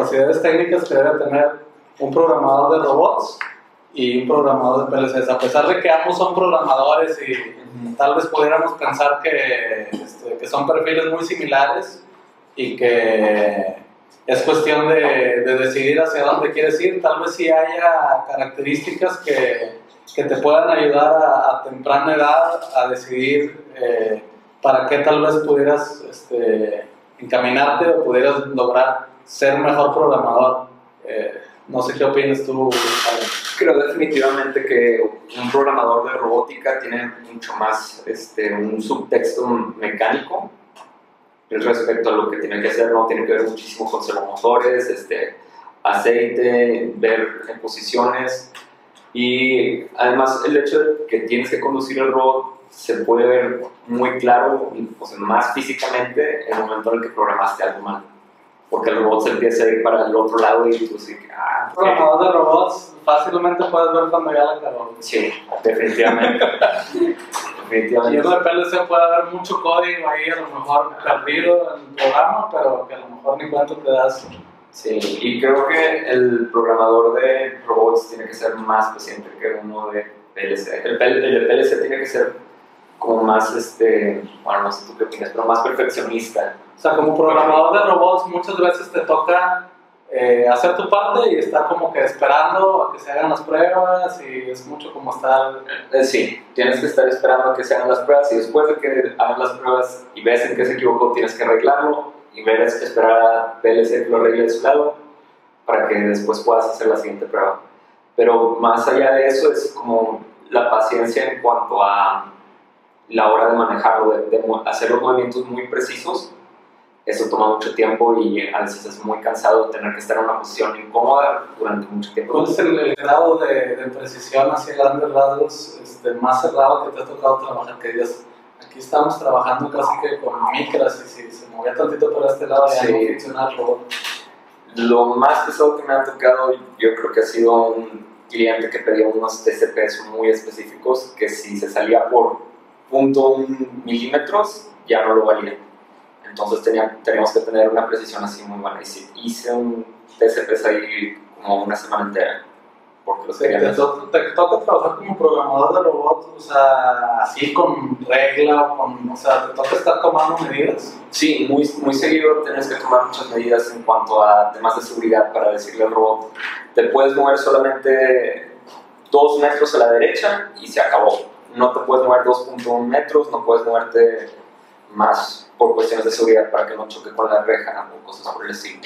capacidades técnicas que debe tener un programador de robots y un programador de PLCs. A pesar de que ambos son programadores y tal vez pudiéramos pensar que, este, que son perfiles muy similares y que es cuestión de, de, decidir hacia dónde quieres ir, tal vez sí haya características que, que te puedan ayudar a, a, temprana edad a decidir eh, para qué tal vez pudieras este, encaminarte o pudieras lograr ser mejor programador. Eh, no sé qué opinas tú, Creo definitivamente que un programador de robótica tiene mucho más este, un subtexto mecánico respecto a lo que tiene que hacer, no tiene que ver muchísimo con servomotores, este, aceite, ver en posiciones y además el hecho de que tienes que conducir el robot se puede ver muy claro, o sea, más físicamente en el momento en el que programaste algo mal porque el robot se empieza a ir para el otro lado y tú sí ah, programador de robots fácilmente puedes ver cuando ya la cagó. Sí, definitivamente. definitivamente. Y en de PLC puede haber mucho código ahí, a lo mejor perdido en el programa, pero que a lo mejor ni cuánto te das. Sí, y creo que el programador de robots tiene que ser más paciente que uno de PLC. El, el de PLC tiene que ser como más, este, bueno, no sé tú qué opinas, pero más perfeccionista. O sea, como programador de robots muchas veces te toca eh, hacer tu parte y estar como que esperando a que se hagan las pruebas y es mucho como estar... Eh, sí, tienes que estar esperando a que se hagan las pruebas y después de que hagan las pruebas y ves en qué se equivocó tienes que arreglarlo y ver, esperar a PLC que lo arregle de su lado para que después puedas hacer la siguiente prueba. Pero más allá de eso es como la paciencia en cuanto a la hora de manejarlo, de, hacer los movimientos muy precisos, eso toma mucho tiempo y a veces es muy cansado tener que estar en una posición incómoda durante mucho tiempo. ¿Cuál es el, grado de, de, precisión hacia grandes rasgos este, más cerrado que te ha tocado trabajar? Que digas, aquí estamos trabajando casi que con micras y si se movía tantito por este lado ya no funciona el robot. Lo más pesado que me ha tocado yo creo que ha sido un cliente que pedía unos TCPs muy específicos que si se salía por .1 milímetros ya no lo valía. Entonces tenía, teníamos que tener una precisión así muy buena. Y hice un TCP ahí como una semana entera. Porque los quería te, toca trabajar como programador de robots, o sea, así con regla, con, o sea, te toca estar tomando medidas. Sí, muy, muy seguido tienes que tomar muchas medidas en cuanto a temas de seguridad para decirle al robot, te puedes mover solamente dos metros a la derecha y se acabó no te puedes mover 2.1 metros, no puedes moverte más por cuestiones de seguridad para que no choque con la reja o cosas por el estilo.